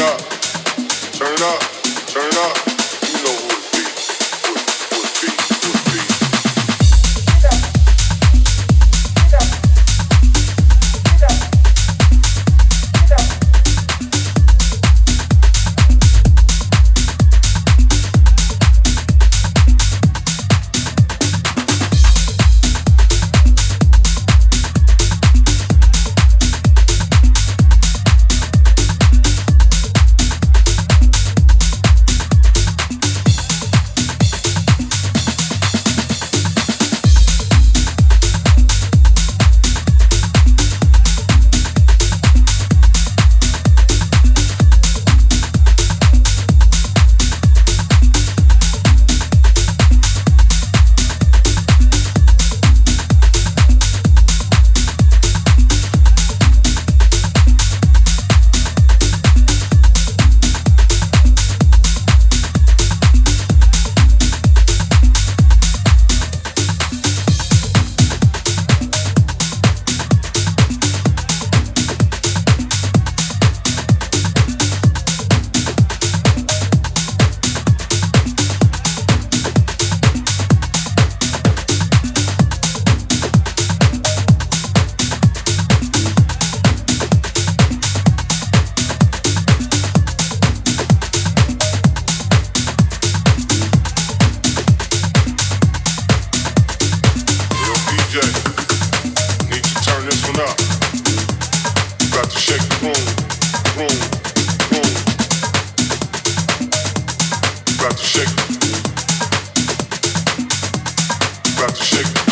up, turn it up, turn it up. sick.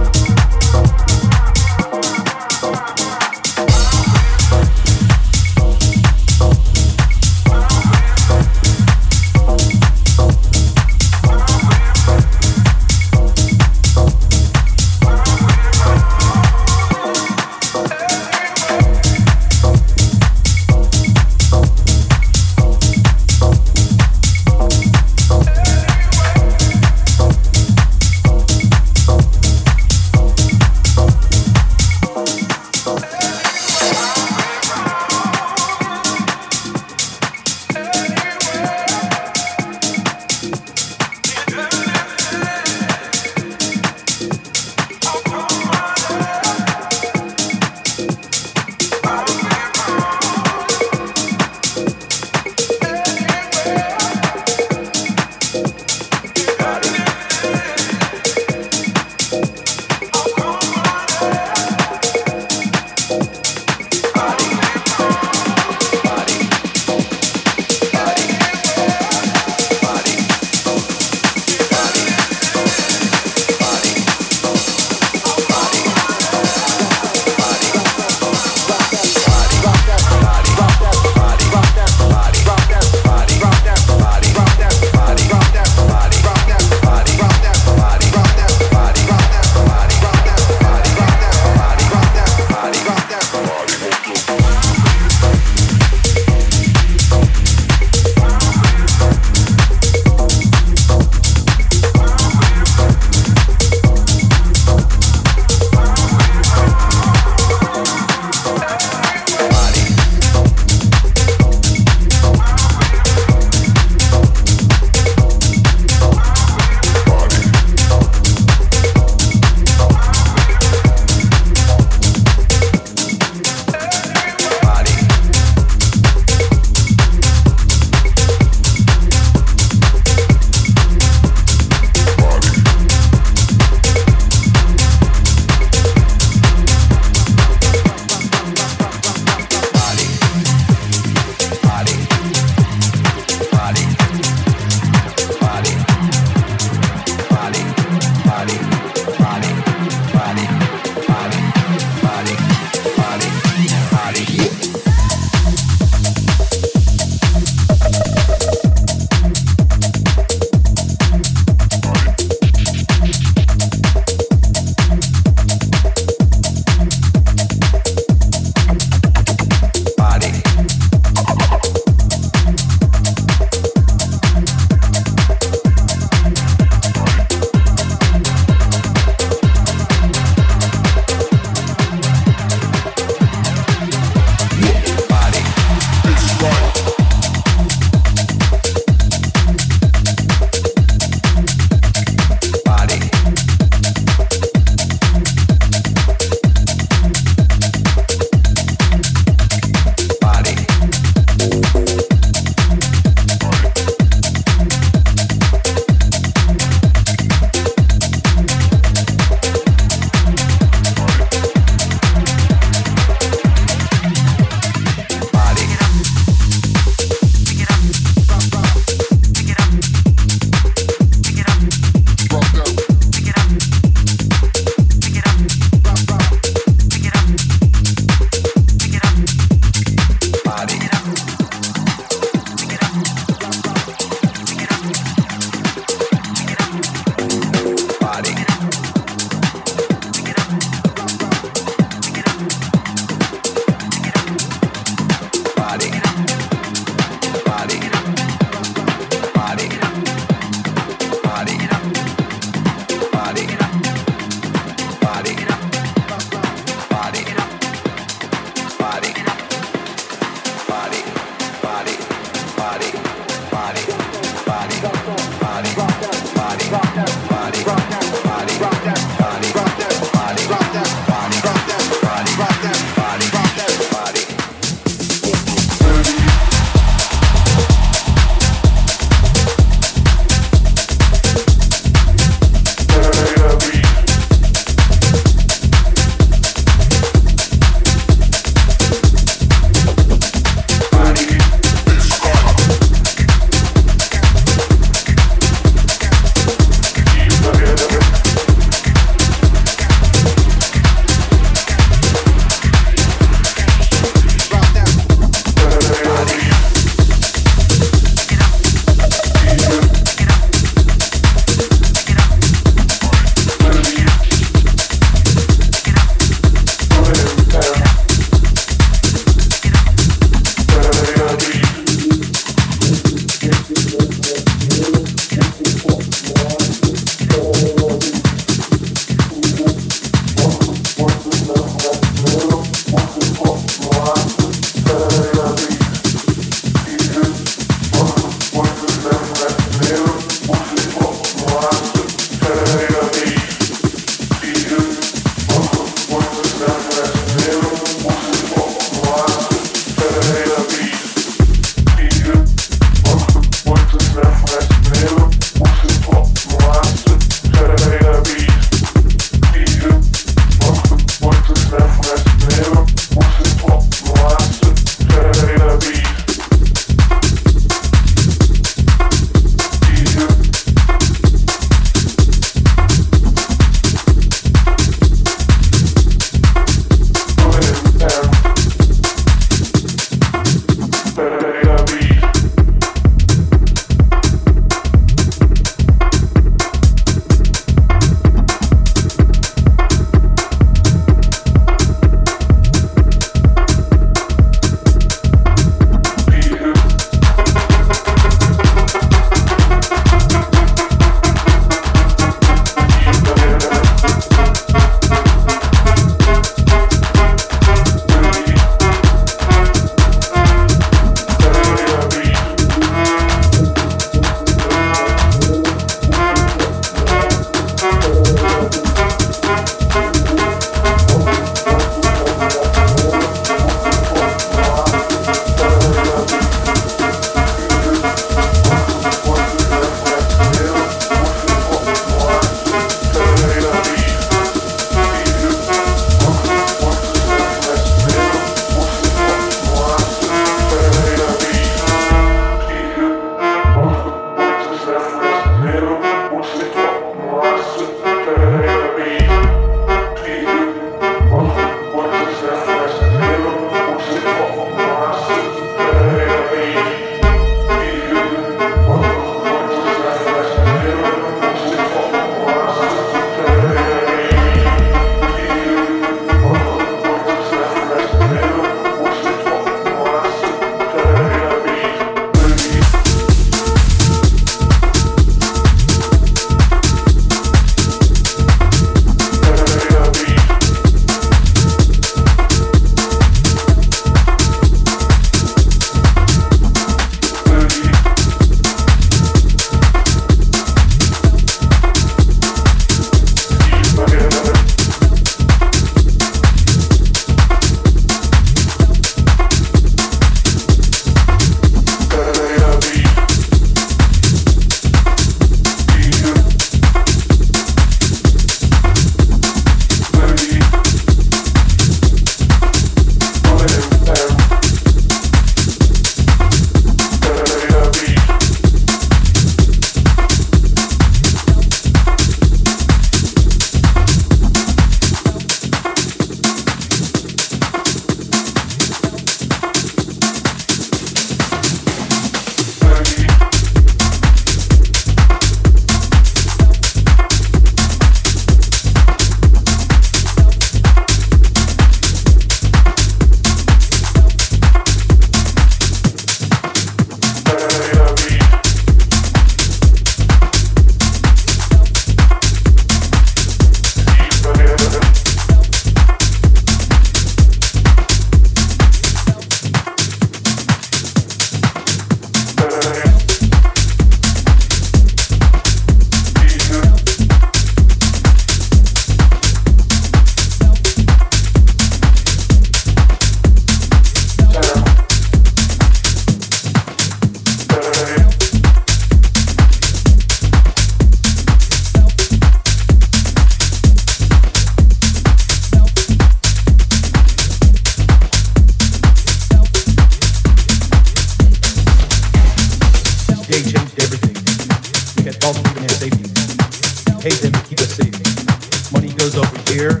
Goes over here,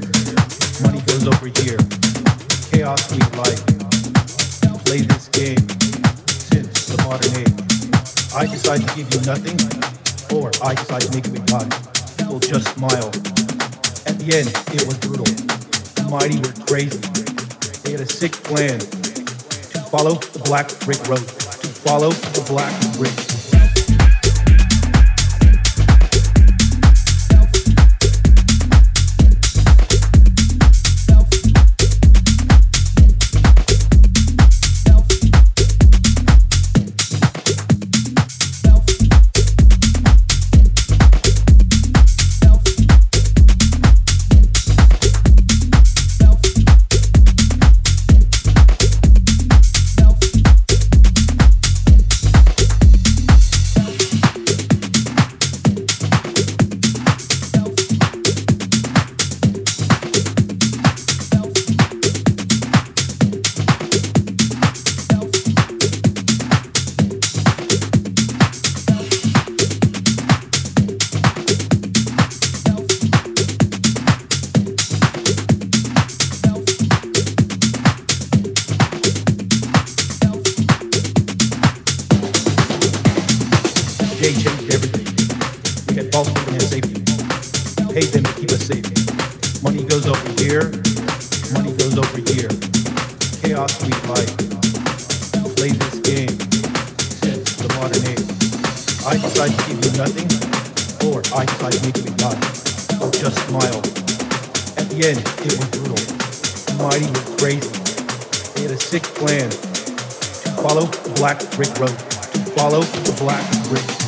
money goes over here. Chaos we like. Play this game since the modern age. I decide to give you nothing, or I decide to make you a god. People just smile. At the end, it was brutal. The mighty were crazy. They had a sick plan to follow the black brick road, to follow the black brick Follow Black Brick Road. Follow Black Brick